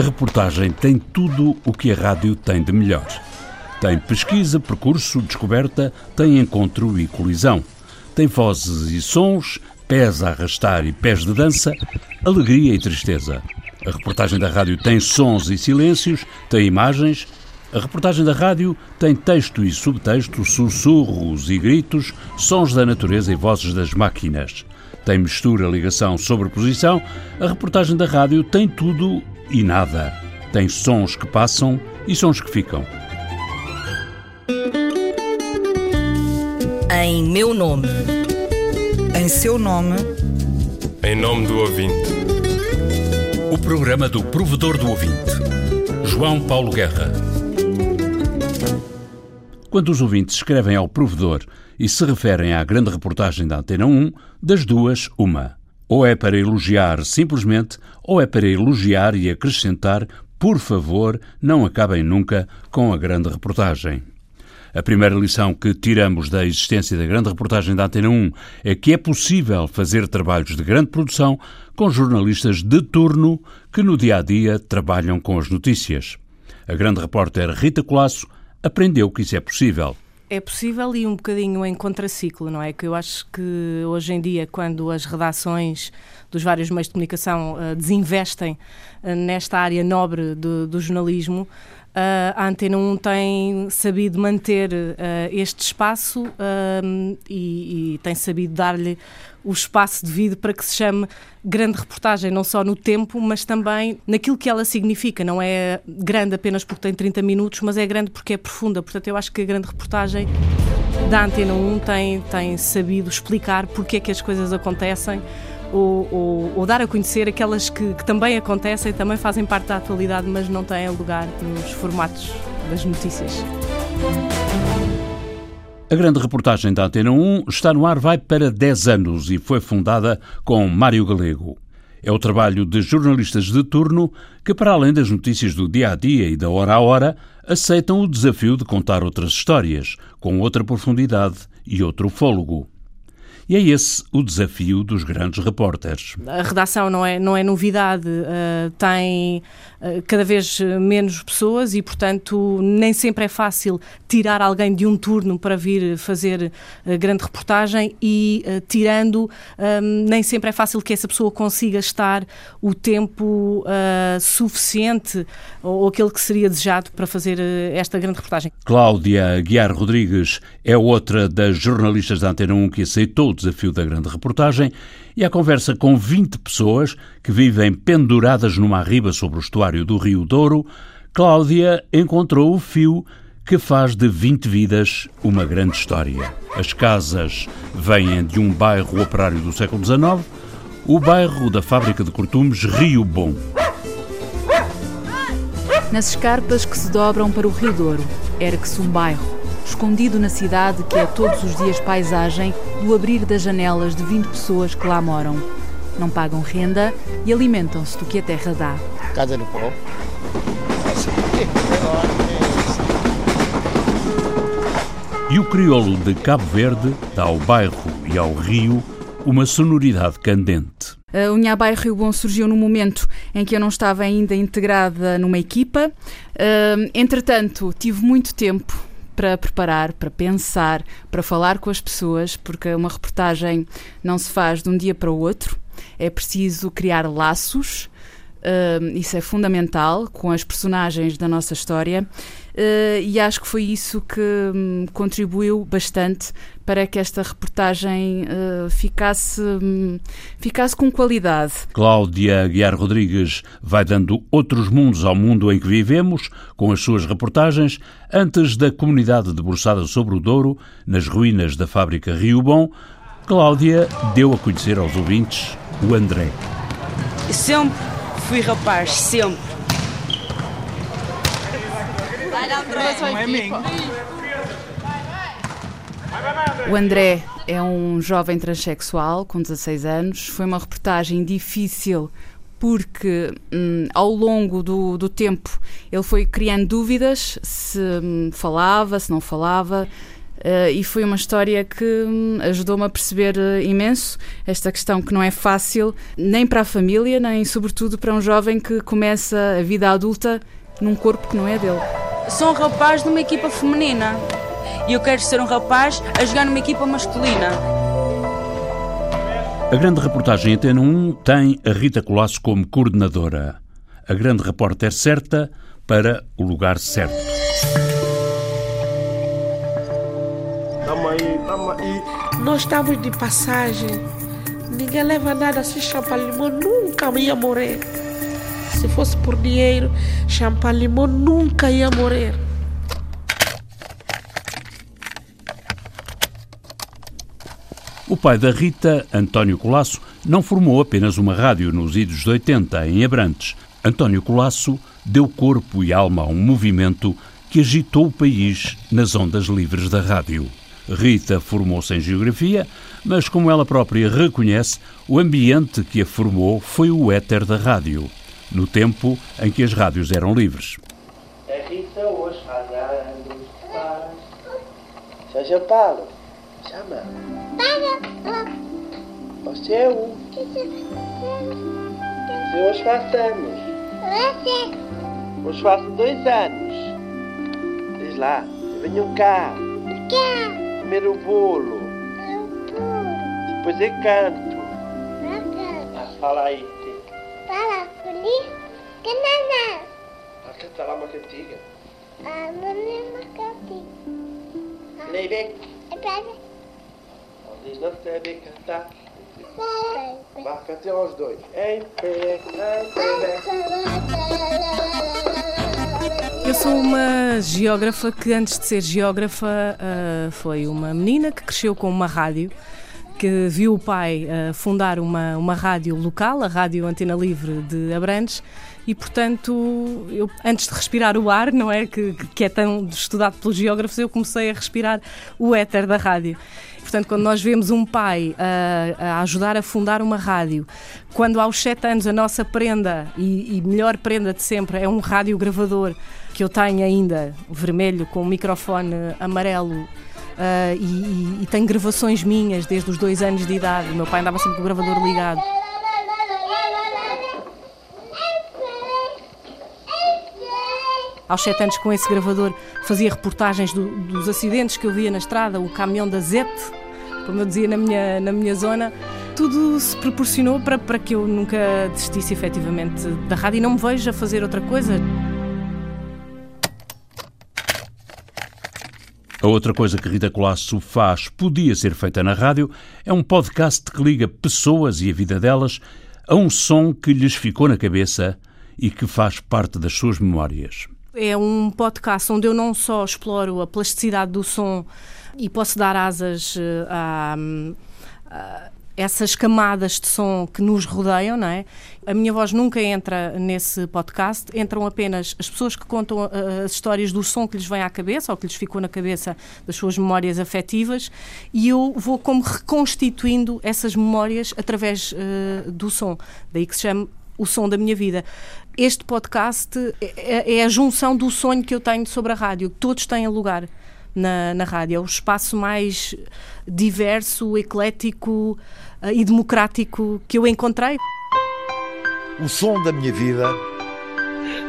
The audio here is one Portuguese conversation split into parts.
A reportagem tem tudo o que a rádio tem de melhor. Tem pesquisa, percurso, descoberta, tem encontro e colisão. Tem vozes e sons, pés a arrastar e pés de dança, alegria e tristeza. A reportagem da rádio tem sons e silêncios, tem imagens. A reportagem da rádio tem texto e subtexto, sussurros e gritos, sons da natureza e vozes das máquinas. Tem mistura, ligação, sobreposição. A reportagem da rádio tem tudo e nada. Tem sons que passam e sons que ficam. Em meu nome. Em seu nome. Em nome do ouvinte. O programa do provedor do ouvinte. João Paulo Guerra. Quando os ouvintes escrevem ao provedor e se referem à grande reportagem da Antena 1, das duas, uma. Ou é para elogiar simplesmente, ou é para elogiar e acrescentar, por favor, não acabem nunca com a grande reportagem. A primeira lição que tiramos da existência da grande reportagem da Antena 1 é que é possível fazer trabalhos de grande produção com jornalistas de turno que no dia a dia trabalham com as notícias. A grande repórter Rita Colasso aprendeu que isso é possível. É possível e um bocadinho em contraciclo, não é? Que eu acho que hoje em dia, quando as redações dos vários meios de comunicação uh, desinvestem uh, nesta área nobre do, do jornalismo, a Antena 1 tem sabido manter uh, este espaço uh, e, e, tem sabido dar-lhe o espaço devido para que se chame grande reportagem, não só no tempo, mas também naquilo que ela significa. Não é grande apenas porque tem 30 minutos, mas é grande porque é profunda. Portanto, eu acho que a grande reportagem da Antena 1 tem, tem sabido explicar porque é que as coisas acontecem ou, ou, ou, dar a conhecer aquelas que, que também acontecem, também fazem parte da atualidade, mas não têm lugar nos formatos das notícias. A grande reportagem da Antena 1 está no ar vai para 10 anos e foi fundada com Mário Galego. É o trabalho de jornalistas de turno que, para além das notícias do dia a dia e da hora a hora, aceitam o desafio de contar outras histórias, com outra profundidade e outro fôlego. E é esse o desafio dos grandes repórteres. A redação não é, não é novidade, uh, tem uh, cada vez menos pessoas e, portanto, nem sempre é fácil tirar alguém de um turno para vir fazer uh, grande reportagem e, tirando, nem sempre é fácil que essa pessoa consiga estar o tempo suficiente ou, ou aquele que seria desejado para fazer esta grande reportagem. Cláudia Guiar Rodrigues é outra das jornalistas da Antena 1 que aceitou desafio da grande reportagem e a conversa com 20 pessoas que vivem penduradas numa riba sobre o estuário do Rio Douro, Cláudia encontrou o fio que faz de 20 vidas uma grande história. As casas vêm de um bairro operário do século XIX, o bairro da fábrica de cortumes Rio Bom. Nas escarpas que se dobram para o Rio Douro, ergue-se um bairro escondido na cidade que é todos os dias paisagem do abrir das janelas de 20 pessoas que lá moram. Não pagam renda e alimentam-se do que a terra dá. Casa do pó. E o crioulo de Cabo Verde dá ao bairro e ao rio uma sonoridade candente. A Unhabai Rio Bom surgiu no momento em que eu não estava ainda integrada numa equipa. Entretanto, tive muito tempo para preparar, para pensar, para falar com as pessoas, porque uma reportagem não se faz de um dia para o outro. É preciso criar laços, uh, isso é fundamental, com as personagens da nossa história. Uh, e acho que foi isso que um, contribuiu bastante para que esta reportagem uh, ficasse, um, ficasse com qualidade. Cláudia Guiar Rodrigues vai dando outros mundos ao mundo em que vivemos, com as suas reportagens, antes da comunidade debruçada sobre o Douro, nas ruínas da fábrica Rio Bom, Cláudia deu a conhecer aos ouvintes o André. Sempre fui rapaz, sempre o André é um jovem transexual com 16 anos. Foi uma reportagem difícil porque hum, ao longo do, do, tempo ele foi criando dúvidas se hum, falava, se não falava. Uh, e foi uma história que hum, ajudou-me a perceber uh, imenso esta questão que não é fácil, nem para a família, nem sobretudo para um jovem que começa a vida adulta num corpo que não é dele. Sou um rapaz de uma equipa feminina e eu quero ser um rapaz a jogar numa equipa masculina. A grande reportagem Antena 1 tem a Rita Colasso como coordenadora. A grande repórter certa para o lugar certo. Nós estávamos de passagem. Ninguém leva nada assim, Champalimau nunca ia morrer. Se fosse por dinheiro, Champalimau nunca ia morrer. O pai da Rita, António Colasso, não formou apenas uma rádio nos idos de 80 em Abrantes. António Colasso deu corpo e alma a um movimento que agitou o país nas ondas livres da rádio. Rita formou-se em Geografia, mas, como ela própria reconhece, o ambiente que a formou foi o éter da rádio, no tempo em que as rádios eram livres. A Rita hoje faz anos, faz. Seja Paulo, chama. Você é um. Você hoje faz anos. Hoje faço dois anos. Diz lá, venham cá. Primeiro o bolo. Depois é canto. Fala aí. Fala, Ah, canta lá uma cantiga. Ah, mamãe, uma cantiga. Lei bem. É pra Diz não sabe cantar. Vá, cantem aos dois. Em pé, em pé. Eu sou uma geógrafa que, antes de ser geógrafa, uh, foi uma menina que cresceu com uma rádio, que viu o pai uh, fundar uma, uma rádio local, a Rádio Antena Livre de Abrantes, e portanto, eu, antes de respirar o ar, não é? Que, que é tão estudado pelos geógrafos, eu comecei a respirar o éter da rádio. Portanto, quando nós vemos um pai a, a ajudar a fundar uma rádio, quando aos sete anos a nossa prenda, e, e melhor prenda de sempre, é um rádio gravador que eu tenho ainda, vermelho, com um microfone amarelo. Uh, e, e, tenho gravações minhas desde os dois anos de idade. O meu pai andava sempre com o gravador ligado. aos sete anos com esse gravador fazia reportagens do, dos acidentes que eu via na estrada, o caminhão da Zete, como eu dizia na minha, na minha zona. Tudo se proporcionou para, para que eu nunca desistisse efetivamente da rádio e não me vejo a fazer outra coisa. A outra coisa que Rita Colasso faz podia ser feita na rádio é um podcast que liga pessoas e a vida delas a um som que lhes ficou na cabeça e que faz parte das suas memórias. É um podcast onde eu não só exploro a plasticidade do som e posso dar asas eh, a, a essas camadas de som que nos rodeiam, não é? A minha voz nunca entra nesse podcast, entram apenas as pessoas que contam uh, as histórias do som que lhes vem à cabeça ou que lhes ficou na cabeça das suas memórias afetivas e eu vou como reconstituindo essas memórias através uh, do som. Daí que se chama o som da minha vida. Este podcast é, é a junção do sonho que eu tenho sobre a rádio. Todos têm lugar na, na rádio. É o espaço mais diverso, eclético e democrático que eu encontrei. O som da minha vida.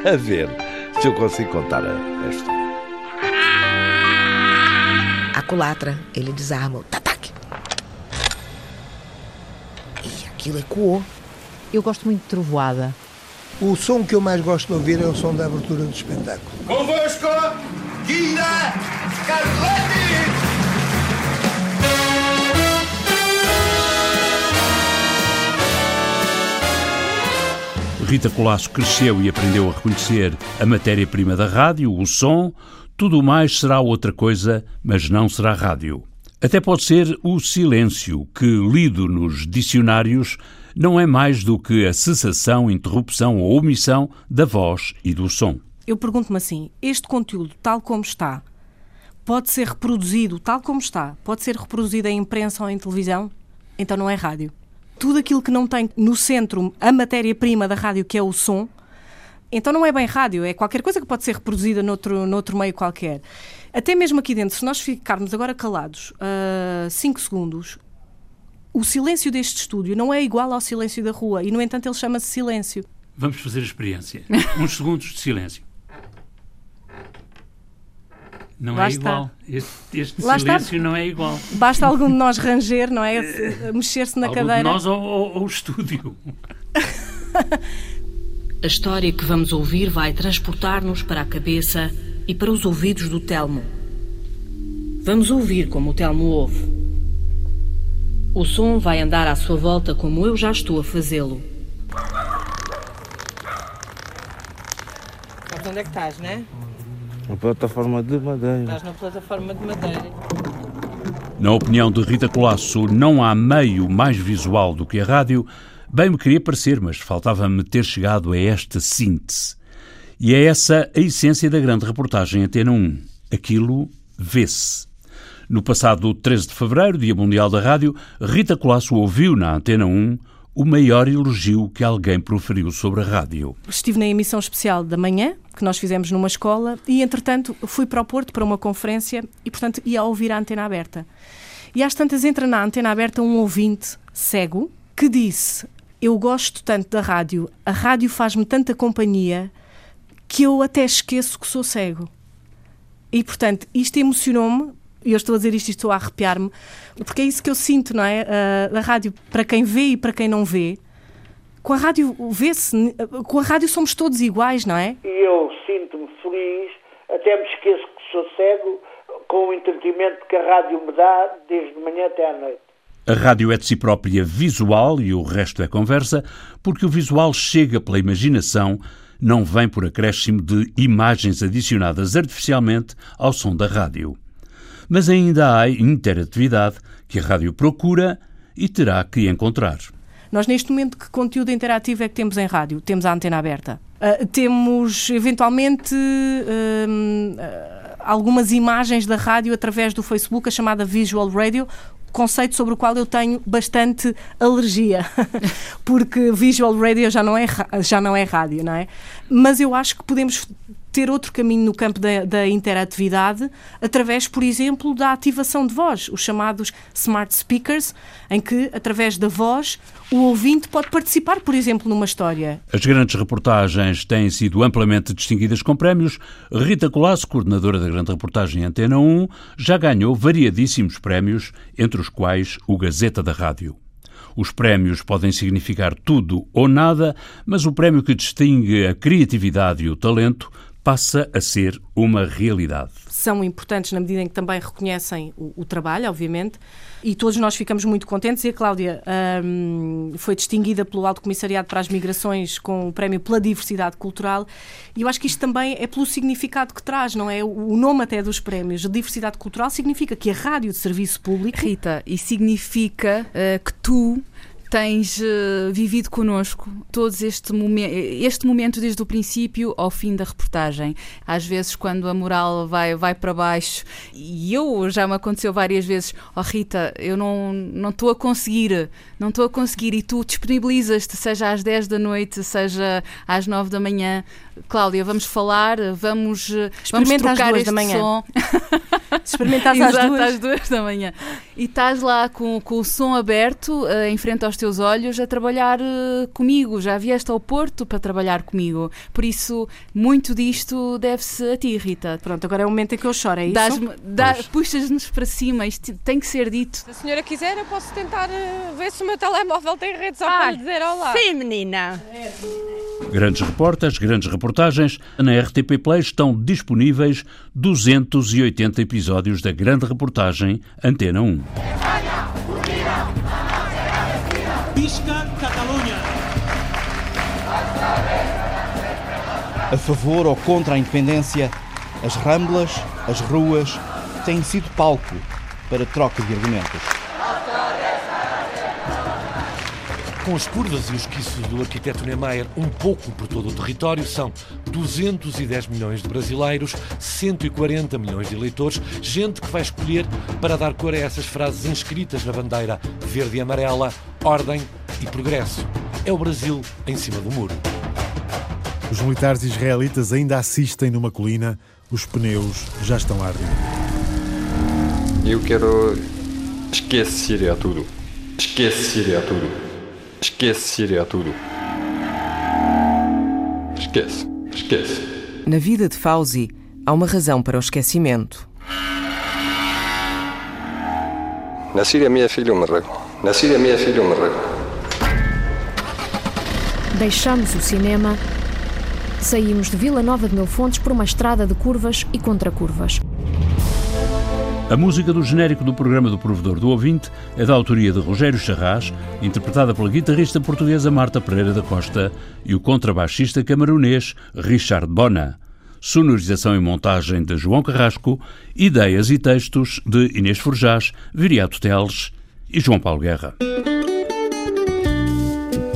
A ver se eu consigo contar a, a história. A culatra, ele desarma o tatac. E aquilo ecoou. Eu gosto muito de trovoada. O som que eu mais gosto de ouvir é o som da abertura do espetáculo. Convosco, Guida Carletti! Rita Colasso cresceu e aprendeu a reconhecer a matéria-prima da rádio, o som. Tudo mais será outra coisa, mas não será rádio. Até pode ser o silêncio, que, lido nos dicionários, não é mais do que a cessação, interrupção ou omissão da voz e do som. Eu pergunto-me assim: este conteúdo, tal como está, pode ser reproduzido tal como está? Pode ser reproduzido em imprensa ou em televisão? Então não é rádio. Tudo aquilo que não tem no centro a matéria-prima da rádio, que é o som, Então não é bem rádio, é qualquer coisa que pode ser reproduzida noutro, noutro meio qualquer. Até mesmo aqui dentro, se nós ficarmos agora calados 5 uh, segundos, o silêncio deste estúdio não é igual ao silêncio da rua e, no entanto, ele chama-se silêncio. Vamos fazer a experiência. Uns segundos de silêncio. Não Lá é está. igual. Este, este silêncio está. não é igual. Basta algum de nós ranger, não é? Mexer-se na algum cadeira. De nós ou, ou, ou o estúdio. a história que vamos ouvir vai transportar-nos para a cabeça e para os ouvidos do Telmo. Vamos ouvir como o Telmo ouve. O som vai andar à sua volta como eu já estou a fazê-lo. Mas onde é que estás, né? Na plataforma de madeira. Estás na plataforma de madeira. Na opinião de Rita Colasso, não há meio mais visual do que a rádio. Bem me queria parecer, mas faltava-me ter chegado a esta síntese. E é essa a essência da grande reportagem Antena 1. Aquilo vê-se. No passado 13 de fevereiro, Dia Mundial da Rádio, Rita Colasso ouviu na Antena 1 o maior elogio que alguém proferiu sobre a rádio. Estive na emissão especial da manhã, que nós fizemos numa escola, e entretanto fui para o Porto para uma conferência e, portanto, ia ouvir a antena aberta. E às tantas entra na antena aberta um ouvinte cego que disse: Eu gosto tanto da rádio, a rádio faz-me tanta companhia que eu até esqueço que sou cego. E, portanto, isto emocionou-me eu estou a dizer isto e estou a arrepiar-me, porque é isso que eu sinto, não é? Uh, a rádio, para quem vê e para quem não vê, com a rádio vê-se, com a rádio somos todos iguais, não é? E eu sinto-me feliz, até me esqueço que sou cego, com o entretenimento que a rádio me dá, desde de manhã até à noite. A rádio é de si própria visual e o resto é conversa, porque o visual chega pela imaginação, não vem por acréscimo de imagens adicionadas artificialmente ao som da rádio mas ainda há interatividade que a rádio procura e terá que encontrar. Nós, neste momento, que conteúdo interativo é que temos em rádio? Temos a antena aberta. Uh, temos, eventualmente, uh, algumas imagens da rádio através do Facebook, a chamada Visual Radio, conceito sobre o qual eu tenho bastante alergia, porque visual radio já não é já não é rádio, não é? Mas eu acho que podemos ter outro caminho no campo da, da, interatividade através, por exemplo, da ativação de voz, os chamados smart speakers, em que, através da voz, o ouvinte pode participar, por exemplo, numa história. As grandes reportagens têm sido amplamente distinguidas com prémios. Rita Colasso, coordenadora da grande reportagem Antena 1, já ganhou variadíssimos prémios, entre os quais o Gazeta da Rádio. Os prémios podem significar tudo ou nada, mas o prémio que distingue a criatividade e o talento passa a ser uma realidade. São importantes na medida em que também reconhecem o, o trabalho, obviamente, e todos nós ficamos muito contentes. E a Cláudia um, foi distinguida pelo Alto Comissariado para as Migrações com o Prémio pela Diversidade Cultural, e eu acho que isto também é pelo significado que traz, não é? O nome até dos prémios, de diversidade cultural, significa que a rádio de serviço público. Rita, e significa uh, que tu tens uh, vivido connosco todos este, momen este momento desde o princípio ao fim da reportagem. Às vezes, quando a moral vai, vai para baixo, e eu já me aconteceu várias vezes, oh Rita, eu não estou a conseguir, não estou a conseguir, e tu disponibilizas-te, seja às 10 da noite, seja às 9 da manhã. Cláudia, vamos falar, vamos, vamos trocar este som. Experimenta às duas. às duas da manhã. E estás lá com, com o som aberto, uh, em frente aos teus olhos a trabalhar uh, comigo. Já vieste ao Porto para trabalhar comigo. Por isso, muito disto deve-se a ti, Rita. Pronto, agora é o momento em que eu choro, é isso? Dá, Puxas-nos para cima, isto tem que ser dito. Se a senhora quiser, eu posso tentar uh, ver se o meu telemóvel tem rede só ah, para lhe dizer olá. Sim, menina. Grandes reportas, grandes reportagens. Na RTP Play estão disponíveis 280 episódios da grande reportagem Antena 1. Pisca Catalunha. A favor ou contra a independência, as ramblas, as ruas têm sido palco para troca de argumentos. Com as curvas e os quiços do arquiteto Niemeyer um pouco por todo o território, são 210 milhões de brasileiros, 140 milhões de eleitores, gente que vai escolher para dar cor a essas frases inscritas na bandeira verde e amarela, ordem e progresso. É o Brasil em cima do muro. Os militares israelitas ainda assistem numa colina, os pneus já estão a arder. Eu quero esquece Síria tudo. Esquece Síria tudo. Esquece Síria tudo. Esquece, esquece. Na vida de Fauzi, há uma razão para o esquecimento. Na Síria minha filha morreu. Na Síria minha filha morreu. Deixamos o cinema, saímos de Vila Nova de Mil Fontes por uma estrada de curvas e contracurvas. A música do genérico do programa do Provedor do Ouvinte é da autoria de Rogério Charras, interpretada pela guitarrista portuguesa Marta Pereira da Costa e o contrabaixista camarunês Richard Bona. Sonorização e montagem de João Carrasco, ideias e textos de Inês Forjás, Viriato Teles e João Paulo Guerra.